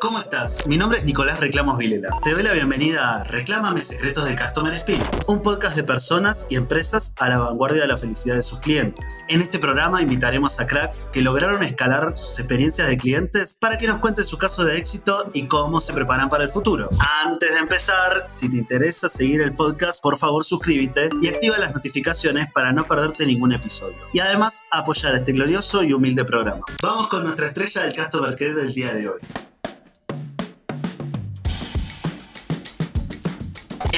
¿Cómo estás? Mi nombre es Nicolás Reclamos Vilela. Te doy la bienvenida a Reclámame Secretos de Customer Experience, un podcast de personas y empresas a la vanguardia de la felicidad de sus clientes. En este programa invitaremos a cracks que lograron escalar sus experiencias de clientes para que nos cuenten su caso de éxito y cómo se preparan para el futuro. Antes de empezar, si te interesa seguir el podcast, por favor suscríbete y activa las notificaciones para no perderte ningún episodio. Y además apoyar este glorioso y humilde programa. Vamos con nuestra estrella del Customer Care del día de hoy.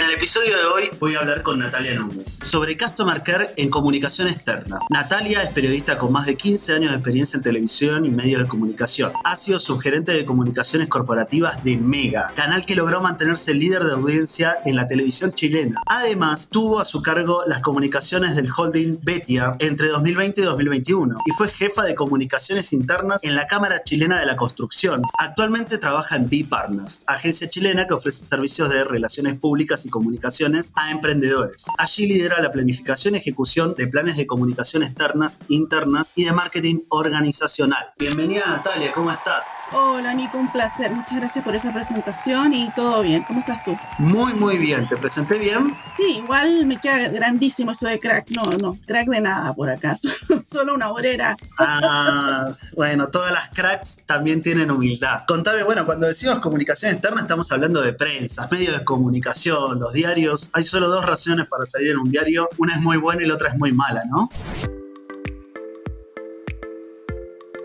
En el episodio de hoy voy a hablar con Natalia Núñez sobre Customer Care en comunicación externa. Natalia es periodista con más de 15 años de experiencia en televisión y medios de comunicación. Ha sido subgerente de comunicaciones corporativas de Mega, canal que logró mantenerse líder de audiencia en la televisión chilena. Además, tuvo a su cargo las comunicaciones del holding Betia entre 2020 y 2021 y fue jefa de comunicaciones internas en la Cámara Chilena de la Construcción. Actualmente trabaja en B Partners, agencia chilena que ofrece servicios de relaciones públicas y comunicaciones a emprendedores. Allí lidera la planificación y ejecución de planes de comunicación externas, internas y de marketing organizacional. Bienvenida Natalia, ¿cómo estás? Hola Nico, un placer. Muchas gracias por esa presentación y todo bien. ¿Cómo estás tú? Muy, muy bien. ¿Te presenté bien? Sí, igual me queda grandísimo eso de crack. No, no, crack de nada por acá. Solo una obrera. Ah, bueno, todas las cracks también tienen humildad. Contame, bueno, cuando decimos comunicación externa estamos hablando de prensa, medios de comunicación, los diarios, hay solo dos razones para salir en un diario, una es muy buena y la otra es muy mala, ¿no?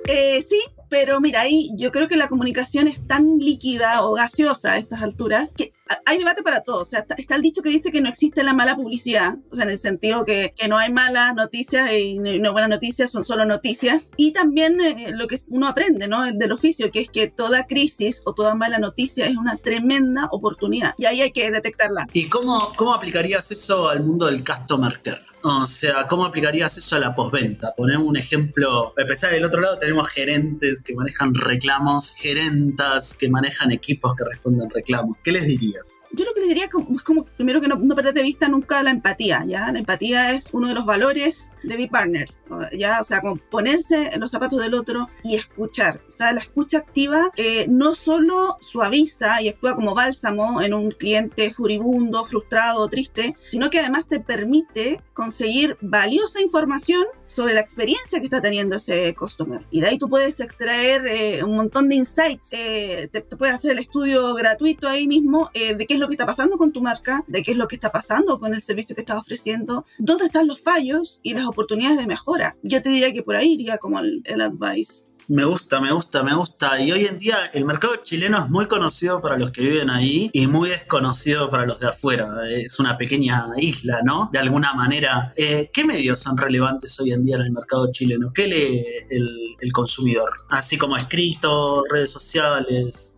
Eh, sí, pero mira, ahí yo creo que la comunicación es tan líquida o gaseosa a estas alturas que hay debate para todo. O sea, está, el dicho que dice que no existe la mala publicidad, o sea, en el sentido que, que no hay malas noticias y no, buenas noticias, son solo noticias. Y también eh, lo que uno aprende, ¿no? El del oficio, que es que toda crisis o toda mala noticia es una tremenda oportunidad. Y ahí hay que detectarla. ¿Y cómo, cómo aplicarías eso al mundo del customer care? O sea, ¿cómo aplicarías eso a la postventa? Ponemos un ejemplo. Para empezar, del otro lado tenemos gerentes que manejan reclamos, gerentas que manejan equipos que responden reclamos. ¿Qué les dirías? Yo lo que les diría es como, primero que no, no perder de vista nunca la empatía, ¿ya? La empatía es uno de los valores de B-Partners, ¿ya? O sea, como ponerse en los zapatos del otro y escuchar. O sea, la escucha activa eh, no solo suaviza y actúa como bálsamo en un cliente furibundo, frustrado, triste, sino que además te permite conseguir valiosa información sobre la experiencia que está teniendo ese customer. Y de ahí tú puedes extraer eh, un montón de insights. Eh, te, puedes hacer el estudio gratuito ahí mismo eh, de qué es lo que está pasando con tu marca, de qué es lo que está pasando con el servicio que estás ofreciendo, dónde están los fallos y las oportunidades de mejora. Yo te diría que por ahí iría como el, el advice. Me gusta, me gusta, me gusta. Y hoy en día el mercado chileno es muy conocido para los que viven ahí y muy desconocido para los de afuera. Es una pequeña isla, ¿no? De alguna manera. Eh, ¿Qué medios son relevantes hoy en día en el mercado chileno? ¿Qué lee el, el consumidor? Así como escrito, redes sociales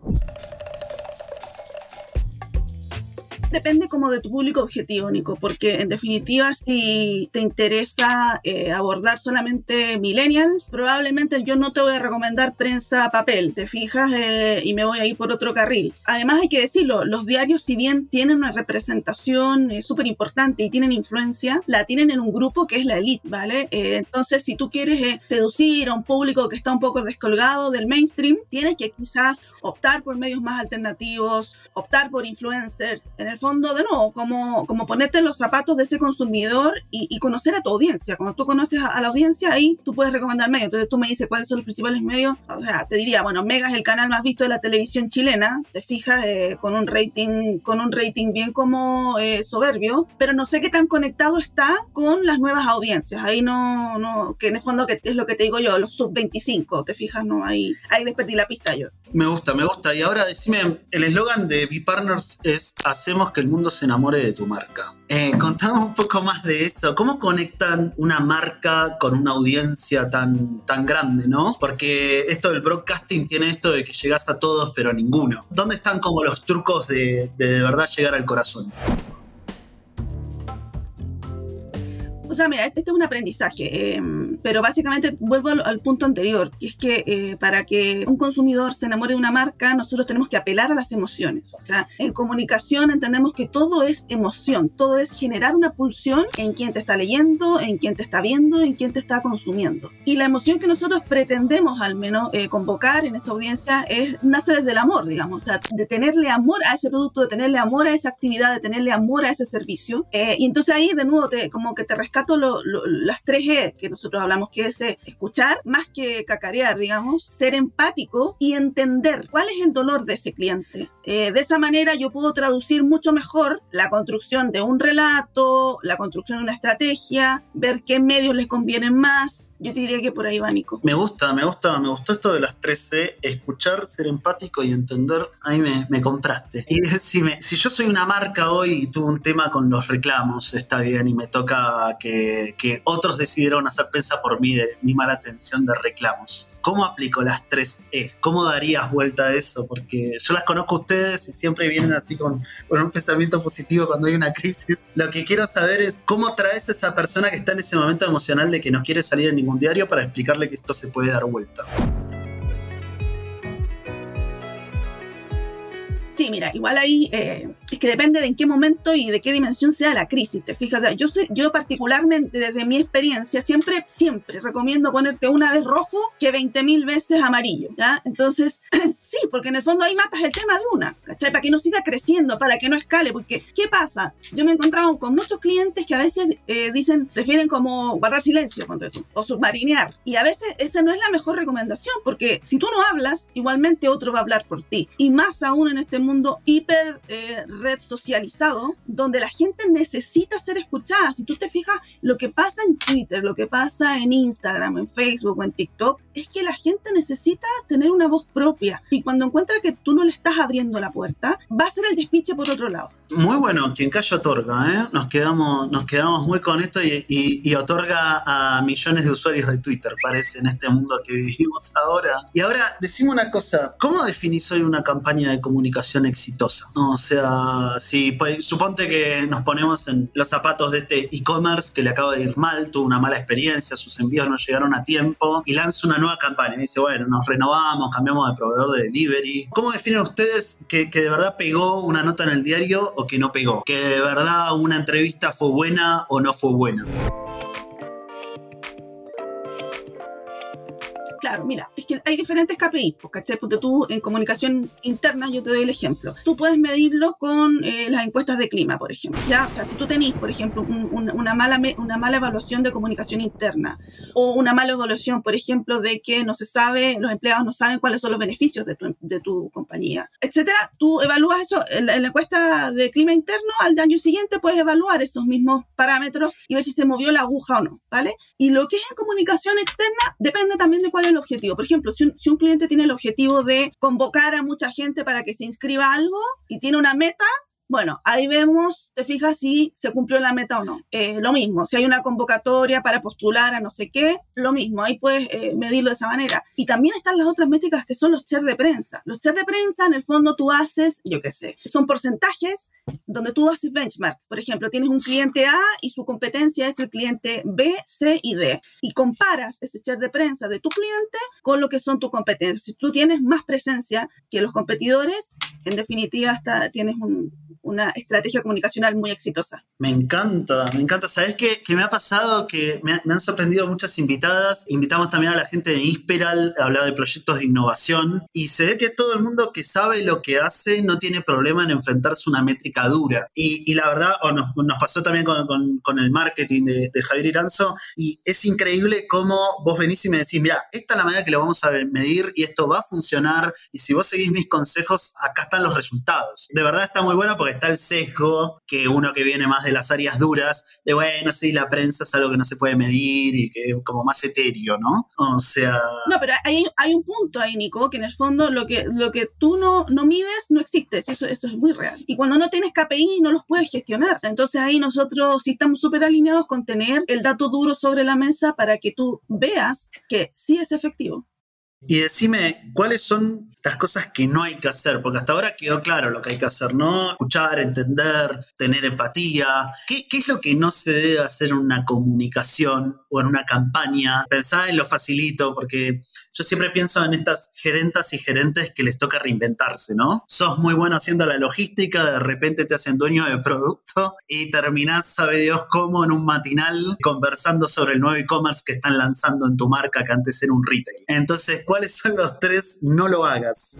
depende como de tu público objetivo, Nico, porque en definitiva si te interesa eh, abordar solamente millennials, probablemente yo no te voy a recomendar prensa papel, te fijas, eh, y me voy a ir por otro carril. Además hay que decirlo, los diarios si bien tienen una representación eh, súper importante y tienen influencia, la tienen en un grupo que es la elite, ¿vale? entonces si tú quieres seducir a un público que está un poco descolgado del mainstream, tienes que quizás optar por medios más alternativos, optar por influencers, en el fondo, de nuevo, como, como ponerte en los zapatos de ese consumidor y, conocer a tu audiencia. Cuando tú conoces a, la audiencia, ahí tú puedes recomendar medios. Entonces tú me dices cuáles son los principales medios. O sea, te diría, bueno, Mega es el canal más visto de la televisión chilena. Te fijas, eh, con un rating, con un rating bien como eh, soberbio, pero no sé qué tan conectado está con las nuevas audiencias. Ahí no, no, que en el fondo que es lo que te digo yo, los sub 25, te fijas, no, ahí, ahí les perdí la pista yo. Me gusta, me gusta. Y ahora decime, el eslogan de B-Partners es hacemos que el mundo se enamore de tu marca. Eh, contame un poco más de eso. ¿Cómo conectan una marca con una audiencia tan, tan grande, no? Porque esto del broadcasting tiene esto de que llegas a todos pero a ninguno. ¿Dónde están como los trucos de de, de verdad llegar al corazón? Sea, mira, este, este es un aprendizaje, em, pero básicamente vuelvo al, punto anterior, que es que eh, para que un consumidor se enamore de una marca, nosotros tenemos que apelar a las emociones. O sea, en comunicación entendemos que todo es emoción, todo es generar una pulsión en quien te está leyendo, en quien te está viendo, en quien te está consumiendo. Y la emoción que nosotros pretendemos al menos eh, convocar en esa audiencia es nace desde el amor, digamos, o sea, de tenerle amor a ese producto, de tenerle amor a esa actividad, de tenerle amor a ese servicio. Eh, y entonces ahí de nuevo te, como que te rescato las tres E que nosotros hablamos, que es eh, escuchar más que cacarear, digamos, ser empático y entender cuál es el dolor de ese cliente. Eh, de esa manera yo puedo traducir mucho mejor la construcción de un relato, la construcción de una estrategia, ver qué medios les convienen más. Yo te diría que por ahí va, Nico. Me gusta, me gusta, me gustó esto de las tres C, escuchar, ser empático y entender. Ahí me, me compraste. Y decime, si yo soy una marca hoy y tuve un tema con los reclamos, está bien, y me toca que, que otros decidieron hacer prensa por mí mi mala atención de reclamos. ¿Cómo aplico las tres E? ¿Cómo darías vuelta a eso? Porque yo las conozco a ustedes y siempre vienen así con, con, un pensamiento positivo cuando hay una crisis. Lo que quiero saber es cómo traes a esa persona que está en ese momento emocional de que no quiere salir en ningún diario para explicarle que esto se puede dar vuelta. Mira, igual ahí eh, es que depende de en qué momento y de qué dimensión sea la crisis, te fijas. yo, sé, yo particularmente desde mi experiencia siempre, siempre recomiendo ponerte una vez rojo que 20.000 veces amarillo, ¿ya? Entonces, sí, porque en el fondo ahí matas el tema de una, ¿cachai? Para que no siga creciendo, para que no escale, porque ¿qué pasa? Yo me he encontrado con muchos clientes que a veces eh, dicen, prefieren como guardar silencio, o submarinear, y a veces esa no es la mejor recomendación, porque si tú no hablas, igualmente otro va a hablar por ti, y más aún en este mundo mundo hiper eh, red socializado, donde la gente necesita ser escuchada. Si tú te fijas, lo que pasa en Twitter, lo que pasa en Instagram, en Facebook o en TikTok, es que la gente necesita tener una voz propia. Y cuando encuentra que tú no le estás abriendo la puerta, va a ser el despiche por otro lado. Muy bueno, quien calla otorga, ¿eh? Nos quedamos, nos quedamos muy con esto y, y, otorga a millones de usuarios de Twitter, parece, en este mundo que vivimos ahora. Y ahora, decimos una cosa, ¿cómo definís hoy una campaña de comunicación exitosa? O sea, si pues, suponte que nos ponemos en los zapatos de este e-commerce que le acaba de ir mal, tuvo una mala experiencia, sus envíos no llegaron a tiempo y lanza una nueva campaña. Y dice, bueno, nos renovamos, cambiamos de proveedor de delivery. ¿Cómo definen ustedes que, que de verdad pegó una nota en el diario o que no pegó, que de verdad una entrevista fue buena o no fue buena. Claro, mira, es que hay diferentes KPIs, pues, ¿cachai? Porque tú en comunicación interna, yo te doy el ejemplo. Tú puedes medirlo con eh, las encuestas de clima, por ejemplo. Ya, o sea, si tú tenés, por ejemplo, una, mala, una mala evaluación de comunicación interna o una mala evaluación, por ejemplo, de que no se sabe, los empleados no saben cuáles son los beneficios de tu, de tu compañía, etcétera, tú evalúas eso en la, encuesta de clima interno, al año siguiente puedes evaluar esos mismos parámetros y ver si se movió la aguja o no, ¿vale? Y lo que es en comunicación externa depende también de cuál es el objetivo. Por ejemplo, si un, si un cliente tiene el objetivo de convocar a mucha gente para que se inscriba a algo y tiene una meta, bueno, ahí vemos, te fijas si se cumplió la meta o no. Eh, lo mismo, si hay una convocatoria para postular a no sé qué, lo mismo, ahí puedes eh, medirlo de esa manera. Y también están las otras métricas que son los chats de prensa. Los chats de prensa, en el fondo, tú haces, yo qué sé, son porcentajes donde tú haces benchmark. Por ejemplo, tienes un cliente A y su competencia es el cliente B, C y D. Y comparas ese chat de prensa de tu cliente con lo que son tus competencias. Si tú tienes más presencia que los competidores, en definitiva hasta tienes un, una estrategia comunicacional muy exitosa. Me encanta, me encanta. ¿Sabes qué, me ha pasado? Que me, han sorprendido muchas invitadas. Invitamos también a la gente de Inspiral a hablar de proyectos de innovación y se ve que todo el mundo que sabe lo que hace no tiene problema en enfrentarse a una métrica dura. Y, la verdad, o nos, pasó también con, el marketing de, Javier Iranzo y es increíble cómo vos venís y me decís, mira, esta es la manera que lo vamos a medir y esto va a funcionar y si vos seguís mis consejos, acá están los resultados. De verdad está muy bueno porque está el sesgo que uno que viene más de las áreas duras, de bueno, sí, la prensa es algo que no se puede medir y que es como más etéreo, ¿no? O sea... No, pero hay, hay un punto ahí, Nico, que en el fondo lo que, lo que tú no, no mides no existe, eso, eso es muy real. Y cuando no tienes KPI no los puedes gestionar. Entonces ahí nosotros sí estamos súper alineados con tener el dato duro sobre la mesa para que tú veas que sí es efectivo. Y decime, ¿cuáles son las cosas que no hay que hacer? Porque hasta ahora quedó claro lo que hay que hacer, ¿no? Escuchar, entender, tener empatía. ¿Qué, es lo que no se debe hacer en una comunicación o en una campaña? Pensá en lo facilito, porque yo siempre pienso en estas gerentas y gerentes que les toca reinventarse, ¿no? Sos muy bueno haciendo la logística, de repente te hacen dueño de producto y terminás, sabe Dios cómo, en un matinal conversando sobre el nuevo e-commerce que están lanzando en tu marca que antes era un retail. Entonces, ¿cuáles son los tres no lo hagas?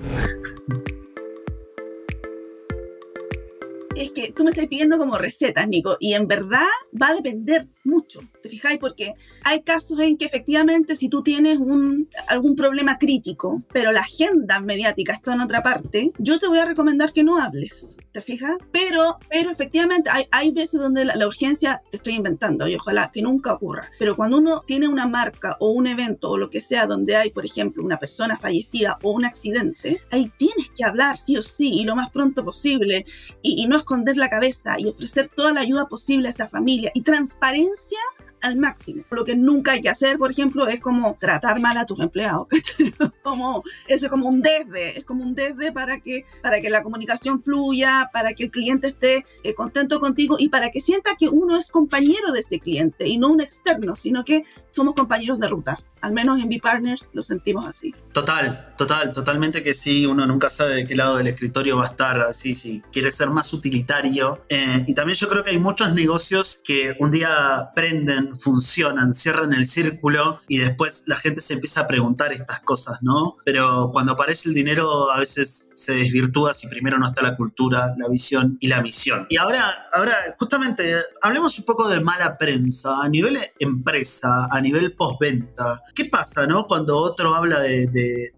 es que tú me estás pidiendo como recetas, Nico, y en verdad va a depender mucho, ¿te fijáis? Porque hay casos en que efectivamente si tú tienes un, algún problema crítico, pero la agenda mediática está en otra parte, yo te voy a recomendar que no hables, ¿te fijas? Pero, pero efectivamente hay, hay veces donde la, urgencia, te estoy inventando y ojalá que nunca ocurra, pero cuando uno tiene una marca o un evento o lo que sea donde hay, por ejemplo, una persona fallecida o un accidente, ahí tienes que hablar sí o sí y lo más pronto posible y, y no esconder la cabeza y ofrecer toda la ayuda posible a esa familia y transparencia al máximo. Lo que nunca hay que hacer, por ejemplo, es como tratar mal a tus empleados. como, es como un desde, es como un desde para que, para que la comunicación fluya, para que el cliente esté eh, contento contigo y para que sienta que uno es compañero de ese cliente y no un externo, sino que somos compañeros de ruta. Al menos en B-Partners lo sentimos así. Total, total, totalmente que sí. Uno nunca sabe de qué lado del escritorio va a estar así, si quiere ser más utilitario. Eh, y también yo creo que hay muchos negocios que un día prenden, funcionan, cierran el círculo y después la gente se empieza a preguntar estas cosas, ¿no? Pero cuando aparece el dinero a veces se desvirtúa si primero no está la cultura, la visión y la misión. Y ahora, ahora justamente, hablemos un poco de mala prensa a nivel empresa, a nivel postventa. ¿Qué pasa, no? Cuando otro habla de,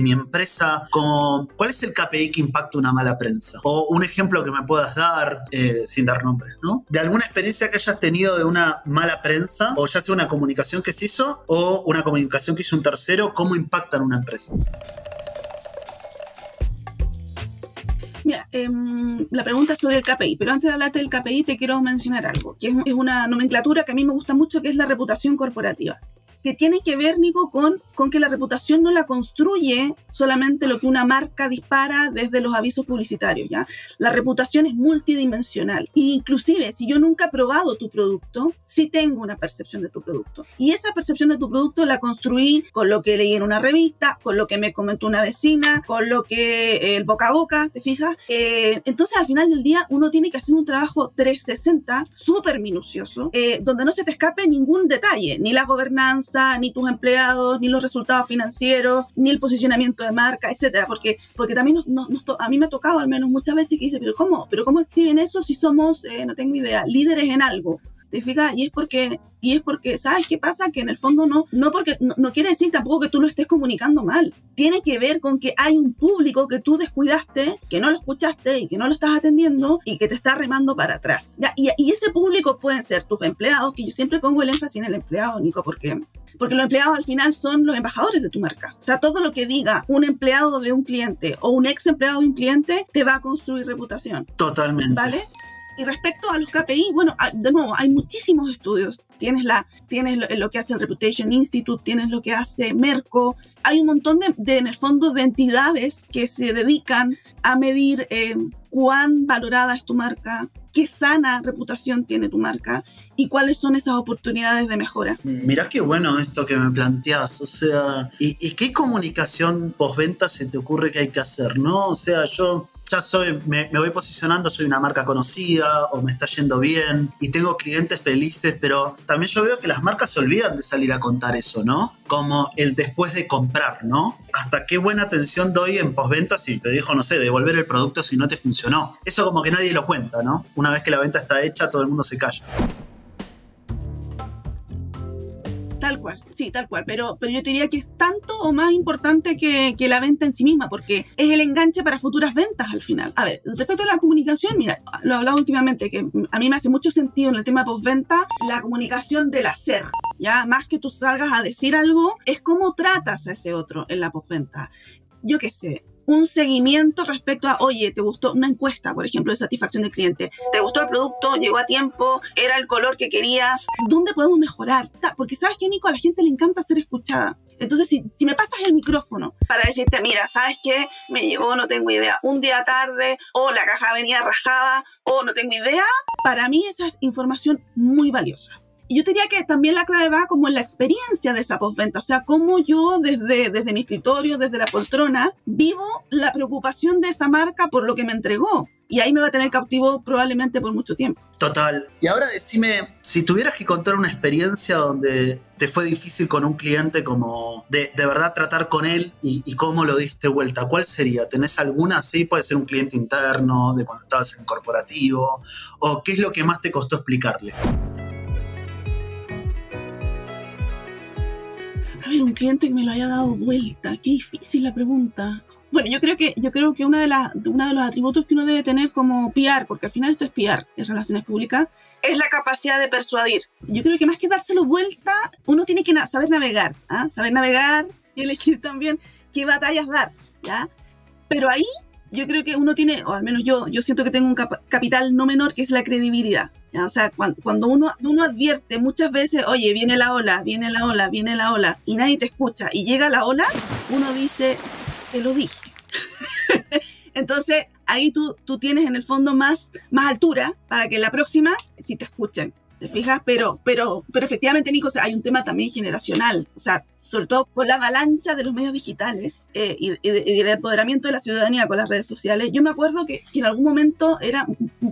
mi empresa, ¿cuál es el KPI que impacta una mala prensa? O un ejemplo que me puedas dar, eh, sin dar nombres, ¿no? De alguna experiencia que hayas tenido de una mala prensa, o ya sea una comunicación que se hizo, o una comunicación que hizo un tercero, ¿cómo impacta en una empresa? Mira, em, la pregunta es sobre el KPI, pero antes de hablarte del KPI te quiero mencionar algo, que es una nomenclatura que a mí me gusta mucho, que es la reputación corporativa que tiene que ver, Nico, con, con que la reputación no la construye solamente lo que una marca dispara desde los avisos publicitarios, ¿ya? La reputación es multidimensional. E inclusive, si yo nunca he probado tu producto, sí tengo una percepción de tu producto. Y esa percepción de tu producto la construí con lo que leí en una revista, con lo que me comentó una vecina, con lo que eh, el boca a boca, ¿te fijas? Eh, entonces, al final del día, uno tiene que hacer un trabajo 360, súper minucioso, eh, donde no se te escape ningún detalle, ni la gobernanza, ni tus empleados, ni los resultados financieros, ni el posicionamiento de marca, etcétera, porque, porque también a mí me ha tocado al menos muchas veces que dice, pero ¿cómo? ¿Pero cómo escriben eso si somos, eh, no tengo idea, líderes en algo? ¿Te fijas? Y es porque, y es porque, ¿sabes qué pasa? Que en el fondo no, no porque, no, quiere decir tampoco que tú lo estés comunicando mal. Tiene que ver con que hay un público que tú descuidaste, que no lo escuchaste y que no lo estás atendiendo y que te está remando para atrás. ¿Ya? Y, y ese público pueden ser tus empleados, que yo siempre pongo el énfasis en el empleado, Nico, porque porque los empleados al final son los embajadores de tu marca. O sea, todo lo que diga un empleado de un cliente o un ex empleado de un cliente te va a construir reputación. Totalmente. ¿Vale? Y respecto a los KPI, bueno, de nuevo, hay muchísimos estudios. Tienes, la, tienes lo, que hace el Reputation Institute, tienes lo que hace Merco. Hay un montón de, en el fondo, de entidades que se dedican a medir eh, cuán valorada es tu marca, qué sana reputación tiene tu marca y cuáles son esas oportunidades de mejora. Mirá qué bueno esto que me planteas, o sea, ¿y, qué comunicación postventa se te ocurre que hay que hacer, no? O sea, yo ya soy, me, voy posicionando, soy una marca conocida o me está yendo bien y tengo clientes felices, pero también yo veo que las marcas se olvidan de salir a contar eso, ¿no? Como el después de comprar, ¿no? Hasta qué buena atención doy en postventa si te dijo, no sé, devolver el producto si no te funcionó. Eso como que nadie lo cuenta, ¿no? Una vez que la venta está hecha, todo el mundo se calla. Tal cual, sí, tal cual. Pero, pero yo diría que es tanto o más importante que, que, la venta en sí misma, porque es el enganche para futuras ventas al final. A ver, respecto a la comunicación, mira, lo he hablado últimamente, que a mí me hace mucho sentido en el tema postventa la comunicación del hacer. Ya, más que tú salgas a decir algo, es cómo tratas a ese otro en la postventa. Yo qué sé, un seguimiento respecto a, oye, ¿te gustó una encuesta, por ejemplo, de satisfacción del cliente? ¿Te gustó el producto? ¿Llegó a tiempo? ¿Era el color que querías? ¿Dónde podemos mejorar? Porque sabes que, Nico, a la gente le encanta ser escuchada. Entonces, si, si me pasas el micrófono para decirte, mira, ¿sabes qué? Me llegó, no tengo idea, un día tarde, o la caja venía rajada, o no tengo idea, para mí esa es información muy valiosa. Y yo diría que también la clave va como en la experiencia de esa postventa, o sea, cómo yo desde, desde mi escritorio, desde la poltrona, vivo la preocupación de esa marca por lo que me entregó. Y ahí me va a tener cautivo probablemente por mucho tiempo. Total. Y ahora decime, si tuvieras que contar una experiencia donde te fue difícil con un cliente, como de, de verdad tratar con él y, y, cómo lo diste vuelta, ¿cuál sería? ¿Tenés alguna? Sí, puede ser un cliente interno, de cuando estabas en corporativo, o qué es lo que más te costó explicarle. A ver, un cliente que me lo haya dado vuelta. Qué difícil la pregunta. Bueno, yo creo que, yo creo que una de las, uno de los atributos que uno debe tener como PR, porque al final esto es PR, es relaciones públicas, es la capacidad de persuadir. Yo creo que más que dárselo vuelta, uno tiene que saber navegar, ¿ah? saber navegar y elegir también qué batallas dar, ¿ya? Pero ahí yo creo que uno tiene, o al menos yo, yo siento que tengo un cap capital no menor que es la credibilidad. O sea, cuando, cuando, uno, uno advierte muchas veces, oye, viene la ola, viene la ola, viene la ola, y nadie te escucha, y llega la ola, uno dice, te lo dije. Entonces, ahí tú, tú tienes en el fondo más, más altura para que la próxima sí te escuchen. ¿Te fijas? Pero, pero, pero efectivamente, Nico, o sea, hay un tema también generacional. O sea, sobre todo con la avalancha de los medios digitales eh, y, y, del empoderamiento de la ciudadanía con las redes sociales. Yo me acuerdo que, que, en algún momento era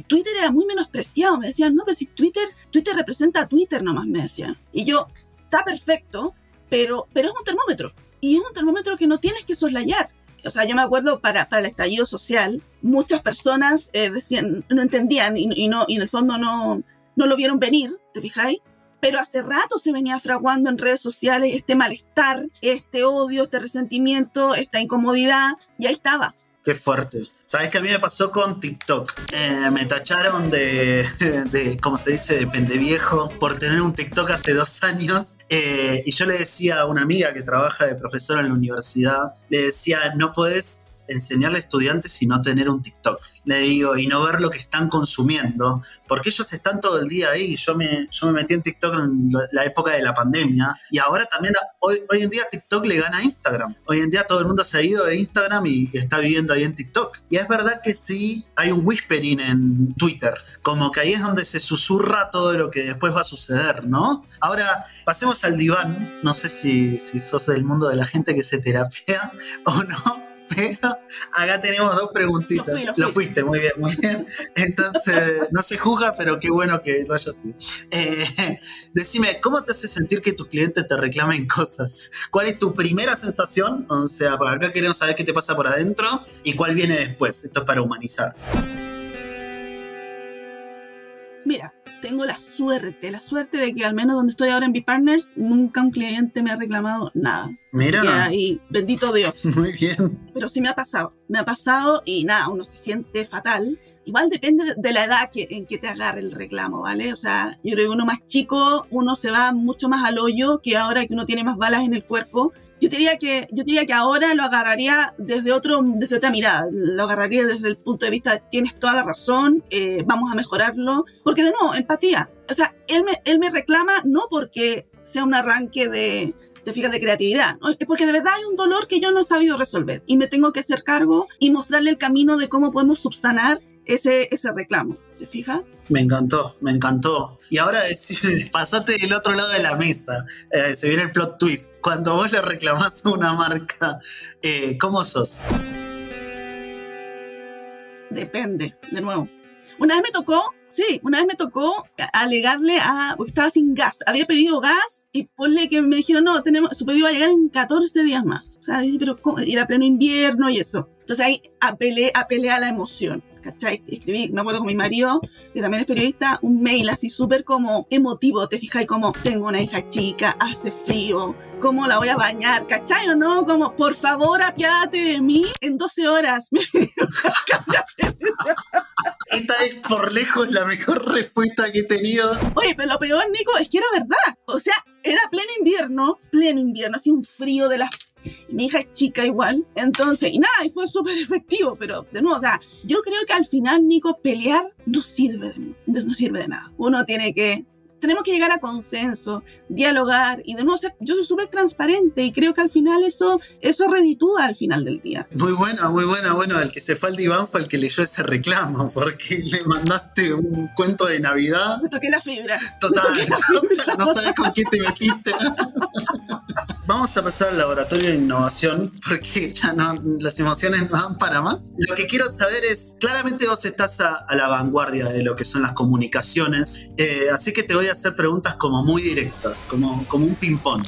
Twitter era muy menospreciado. Me decían, no, pero si Twitter, Twitter representa a Twitter nomás, me decían. Y yo, está perfecto, pero, pero es un termómetro. Y es un termómetro que no tienes que soslayar o sea, yo me acuerdo para, para el estallido social, muchas personas eh, decían, no entendían y, no, y en el fondo no, no lo vieron venir, ¿te fijáis? Pero hace rato se venía fraguando en redes sociales este malestar, este odio, este resentimiento, esta incomodidad, y ahí estaba. Qué fuerte. ¿Sabes qué a mí me pasó con TikTok? Eh, me tacharon de, de, ¿cómo se dice?, de pendeviejo por tener un TikTok hace dos años. Eh, y yo le decía a una amiga que trabaja de profesora en la universidad, le decía, no podés enseñarle a estudiantes sino tener un TikTok le digo, y no ver lo que están consumiendo, porque ellos están todo el día ahí. Yo me, yo me metí en TikTok en la época de la pandemia y ahora también, hoy, hoy en día TikTok le gana a Instagram. Hoy en día todo el mundo se ha ido de Instagram y está viviendo ahí en TikTok. Y es verdad que sí hay un whispering en Twitter, como que ahí es donde se susurra todo lo que después va a suceder, ¿no? Ahora, pasemos al diván. No sé si, si sos del mundo de la gente que se terapia o no pero acá tenemos dos preguntitas. Lo, fui, lo, fui. lo, fuiste, muy bien, muy bien. Entonces, no se juzga, pero qué bueno que lo haya sido. Eh, decime, ¿cómo te hace sentir que tus clientes te reclamen cosas? ¿Cuál es tu primera sensación? O sea, por acá queremos saber qué te pasa por adentro y cuál viene después. Esto es para humanizar. Mira, tengo la suerte, la suerte de que al menos donde estoy ahora en B-Partners, nunca un cliente me ha reclamado nada. Mira. Y bendito Dios. Muy bien. Pero sí me ha pasado. Me ha pasado y nada, uno se siente fatal. Igual depende de la edad que, en que te agarre el reclamo, ¿vale? O sea, yo creo que uno más chico, uno se va mucho más al hoyo que ahora que uno tiene más balas en el cuerpo yo diría que yo diría que ahora lo agarraría desde otro desde otra mirada lo agarraría desde el punto de vista de, tienes toda la razón eh, vamos a mejorarlo porque de nuevo empatía o sea él me él me reclama no porque sea un arranque de te fijas de creatividad ¿no? es porque de verdad hay un dolor que yo no he sabido resolver y me tengo que hacer cargo y mostrarle el camino de cómo podemos subsanar ese, ese reclamo. ¿Te fijas? Me encantó, me encantó. Y ahora pasate del otro lado de la mesa. Eh, se viene el plot twist. Cuando vos le reclamás a una marca, eh, ¿cómo sos? Depende, de nuevo. Una vez me tocó, sí, una vez me tocó alegarle a, porque estaba sin gas. Había pedido gas y ponle que me dijeron, no, tenemos, su pedido va a llegar en 14 días más. Sea, pero era pleno invierno y eso. Entonces ahí apelé, apelé a la emoción. ¿cachai? Escribí, me acuerdo con mi marido, que también es periodista, un mail así súper como emotivo, te fijas, como tengo una hija chica, hace frío, ¿cómo la voy a bañar? ¿Cachai o no? Como, por favor, apiádate de mí en 12 horas. Esta es por lejos la mejor respuesta que he tenido. Oye, pero lo peor, Nico, es que era verdad. O sea, era pleno invierno, pleno invierno, así un frío de las mi hija es chica igual. Entonces, y nada, y fue súper efectivo, pero de nuevo, o sea, yo creo que al final, Nico, pelear no sirve de, no sirve de nada. Uno tiene que tenemos que llegar a consenso, dialogar y de nuevo ser, yo soy súper transparente y creo que al final eso, eso reditúa al final del día. Muy buena, muy buena. Bueno, el que se fue al diván fue el que leyó ese reclamo porque le mandaste un cuento de Navidad. Me toqué la fibra. Total, total no sabes con quién te metiste. Vamos a pasar al laboratorio de innovación porque ya no, las emociones no dan para más. Lo que quiero saber es, claramente vos estás a, la vanguardia de lo que son las comunicaciones, eh, así que te voy a hacer preguntas como muy directas, como, como un ping-pong.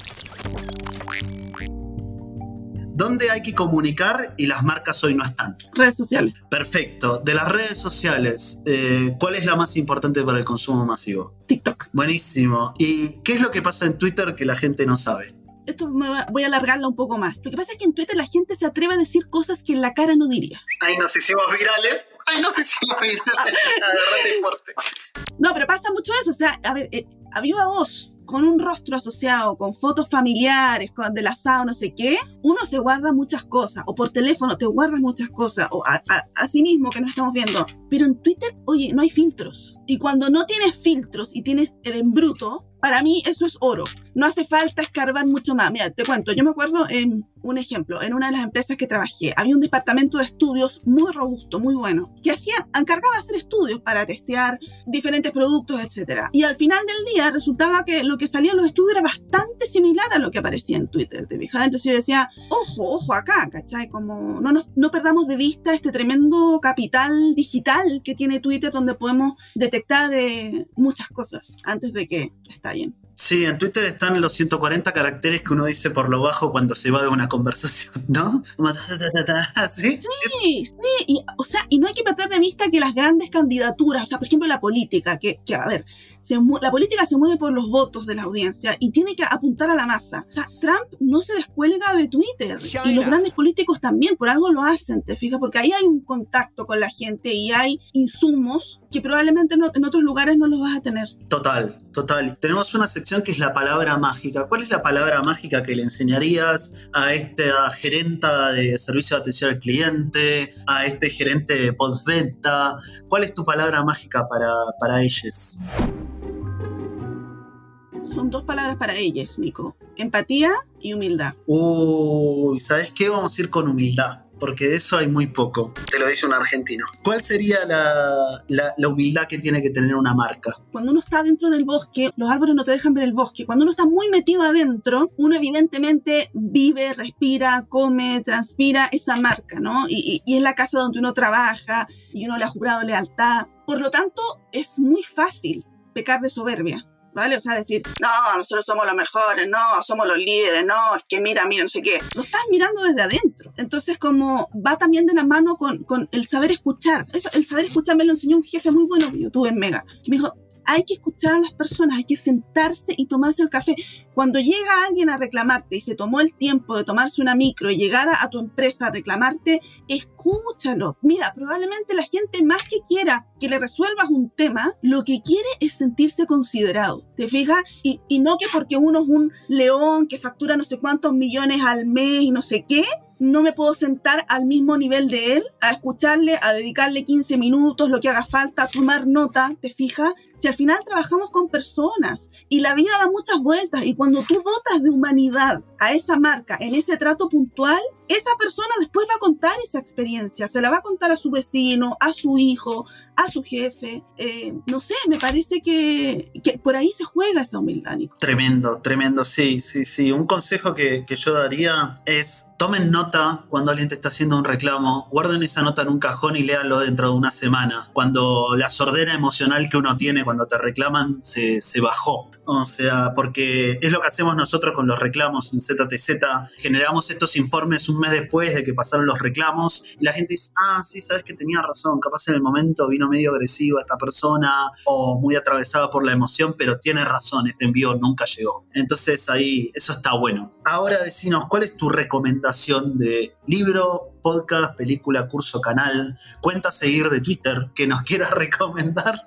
¿Dónde hay que comunicar y las marcas hoy no están? Redes sociales. Perfecto. De las redes sociales, eh, ¿cuál es la más importante para el consumo masivo? TikTok. Buenísimo. ¿Y qué es lo que pasa en Twitter que la gente no sabe? esto me voy a alargarla un poco más. Lo que pasa es que en Twitter la gente se atreve a decir cosas que en la cara no diría. Ahí nos hicimos virales. Ahí nos hicimos virales. fuerte. No, pero pasa mucho eso. O sea, a ver, eh, a viva voz, con un rostro asociado, con fotos familiares, con del asado, no sé qué, uno se guarda muchas cosas, o por teléfono te guardas muchas cosas, o a, a sí mismo que nos estamos viendo. Pero en Twitter, oye, no hay filtros. Y cuando no tienes filtros y tienes el embruto, para mí eso es oro. No hace falta escarbar mucho más. Mira, te cuento, yo me acuerdo en un ejemplo, en una de las empresas que trabajé, había un departamento de estudios muy robusto, muy bueno, que hacía, encargaba hacer estudios para testear diferentes productos, etc. Y al final del día resultaba que lo que salía en los estudios era bastante similar a lo que aparecía en Twitter. Entonces yo decía, ojo, ojo acá, ¿cachai? Como no, no perdamos de vista este tremendo capital digital que tiene Twitter donde podemos detectar eh, muchas cosas antes de que estallen. Sí, en Twitter están los 140 caracteres que uno dice por lo bajo cuando se va de una conversación, ¿no? ¿Sí? Sí, sí, y, o sea, y no hay que perder de vista que las grandes candidaturas, o sea, por ejemplo la política, que, que a ver, la política se mueve por los votos de la audiencia y tiene que apuntar a la masa. O sea, Trump no se descuelga de Twitter y los grandes políticos también, por algo lo hacen, te fijas, porque ahí hay un contacto con la gente y hay insumos que probablemente en otros lugares no los vas a tener. Total, total. Tenemos una sección que es la palabra mágica. ¿Cuál es la palabra mágica que le enseñarías a esta gerenta de servicio de atención al cliente, a este gerente de postventa? ¿Cuál es tu palabra mágica para, para ellos? Son dos palabras para ellas, Nico. Empatía y humildad. Uy, ¿sabes qué? Vamos a ir con humildad porque de eso hay muy poco. Te lo dice un argentino. ¿Cuál sería la, la, humildad que tiene que tener una marca? Cuando uno está dentro del bosque, los árboles no te dejan ver el bosque. Cuando uno está muy metido adentro, uno evidentemente vive, respira, come, transpira esa marca, ¿no? Y, y es la casa donde uno trabaja y uno le ha jurado lealtad. Por lo tanto, es muy fácil pecar de soberbia. ¿Vale? O sea, decir, no, nosotros somos los mejores, no, somos los líderes, no, es que mira, mira, no sé qué. Lo estás mirando desde adentro. Entonces, como va también de la mano con, con el saber escuchar. Eso, el saber escuchar me lo enseñó un jefe muy bueno que yo tuve en Mega. me dijo, hay que escuchar a las personas, hay que sentarse y tomarse el café. Cuando llega alguien a reclamarte y se tomó el tiempo de tomarse una micro y llegar a, tu empresa a reclamarte, escúchalo. Mira, probablemente la gente más que quiera que le resuelvas un tema, lo que quiere es sentirse considerado. ¿Te fijas? Y, y no que porque uno es un león que factura no sé cuántos millones al mes y no sé qué, no me puedo sentar al mismo nivel de él, a escucharle, a dedicarle 15 minutos, lo que haga falta, a tomar nota, ¿te fijas? Si al final trabajamos con personas y la vida da muchas vueltas y cuando tú dotas de humanidad a esa marca en ese trato puntual, esa persona después va a contar esa experiencia, se la va a contar a su vecino, a su hijo, a su jefe. Eh, no sé, me parece que, por ahí se juega esa humildad, Nico. Tremendo, tremendo, sí, sí, sí. Un consejo que, que yo daría es tomen nota cuando alguien te está haciendo un reclamo, guarden esa nota en un cajón y léanlo dentro de una semana. Cuando la sordera emocional que uno tiene cuando te reclaman se, se bajó. O sea, porque es lo que hacemos nosotros con los reclamos en ZTZ. Generamos estos informes un mes después de que pasaron los reclamos y la gente dice, ah, sí, sabes que tenía razón, capaz en el momento vino medio agresiva esta persona o muy atravesada por la emoción, pero tiene razón, este envío nunca llegó. Entonces ahí eso está bueno. Ahora decinos, ¿cuál es tu recomendación de libro, podcast, película, curso, canal, cuenta seguir de Twitter que nos quieras recomendar?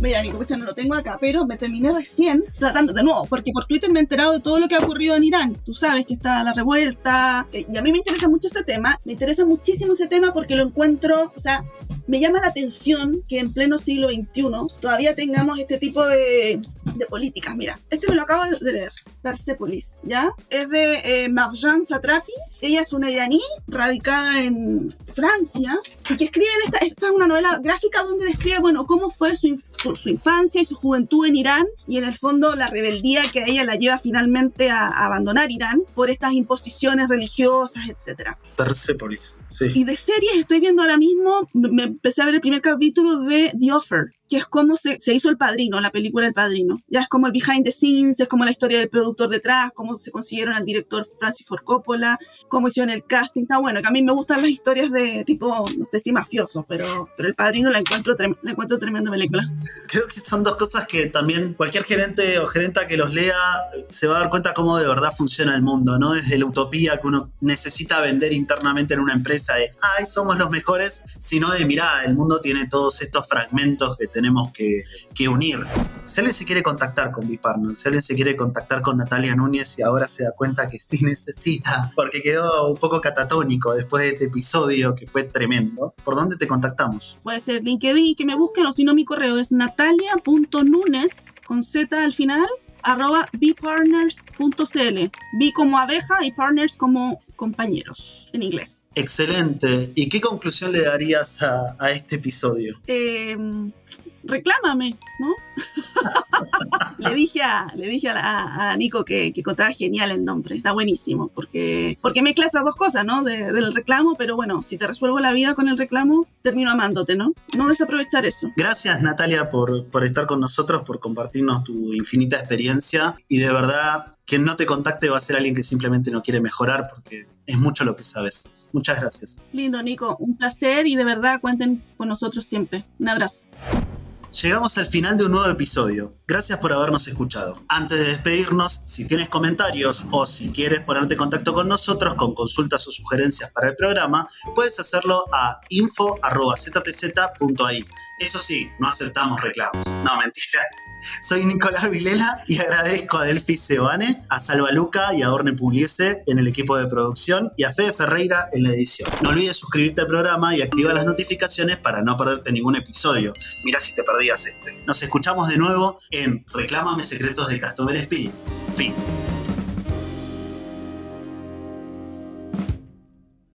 Mira, Nico, no lo tengo acá, pero me terminé recién tratando de nuevo, porque por Twitter me he enterado de todo lo que ha ocurrido en Irán. Tú sabes que está la revuelta, eh, y a mí me interesa mucho ese tema. Me interesa muchísimo ese tema porque lo encuentro, o sea, me llama la atención que en pleno siglo XXI todavía tengamos este tipo de, de políticas. Mira, este me lo acabo de leer, Persepolis, ¿ya? Es de eh, Marjan Satrapi. Ella es una iraní radicada en Francia y que escribe en esta, esta es una novela gráfica donde describe, bueno, cómo fue su, inf- su infancia y su juventud en Irán y en el fondo la rebeldía que a ella la lleva finalmente a, a abandonar Irán por estas imposiciones religiosas, etcétera. Persepolis, sí. Y de series estoy viendo ahora mismo, me empecé a ver el primer capítulo de The Offer, que es cómo se, se hizo El Padrino, la película El Padrino. Ya es como el behind the scenes, es como la historia del productor detrás, cómo se consiguieron al director Francis Ford Coppola, cómo hicieron el casting. Está bueno, que a mí me gustan las historias de tipo, no sé si mafiosos, pero, pero El Padrino la encuentro, la encuentro tremenda película. Creo que son dos cosas que también cualquier gerente o gerenta que los lea eh, se va a dar cuenta cómo de verdad funciona el mundo, ¿no? Desde la utopía que uno necesita vender internamente en una empresa de, ay, somos los mejores, sino de, mirá, el mundo tiene todos estos fragmentos que tenemos que, que unir. Alguien se quiere contactar con B-Partner, si alguien se quiere contactar con Natalia Núñez y ahora se da cuenta que sí necesita, porque quedó un poco catatónico después de este episodio que fue tremendo, ¿por dónde te contactamos? Puede ser LinkedIn, que me busquen, o si no, mi correo es natalia.nunes, con Z al final, arroba bpartners.cl. B como abeja y partners como compañeros, en inglés. Excelente. ¿Y qué conclusión le darías a, a este episodio? Eh, reclámame, ¿no? le dije a, le dije a, la- a Nico que, que encontraba genial el nombre, está buenísimo, porque, porque mezcla esas dos cosas, ¿no? De- del reclamo, pero bueno, si te resuelvo la vida con el reclamo, termino amándote, ¿no? No desaprovechar eso. Gracias Natalia por, por estar con nosotros, por compartirnos tu infinita experiencia y de verdad quien no te contacte va a ser alguien que simplemente no quiere mejorar porque es mucho lo que sabes. Muchas gracias. Lindo, Nico, un placer y de verdad cuenten con nosotros siempre. Un abrazo. Llegamos al final de un nuevo episodio. Gracias por habernos escuchado. Antes de despedirnos, si tienes comentarios o si quieres ponerte en contacto con nosotros con consultas o sugerencias para el programa, puedes hacerlo a info.ztz.ai. Eso sí, no aceptamos reclamos. No, mentira. Soy Nicolás Vilela y agradezco a Delphi Sebane, a Salva Luca y a Orne Pugliese en el equipo de producción y a Fede Ferreira en la edición. No olvides suscribirte al programa y activar las notificaciones para no perderte ningún episodio. Mira si te perdías este. Nos escuchamos de nuevo en Reclámame Secretos de Customer Experience. Fin.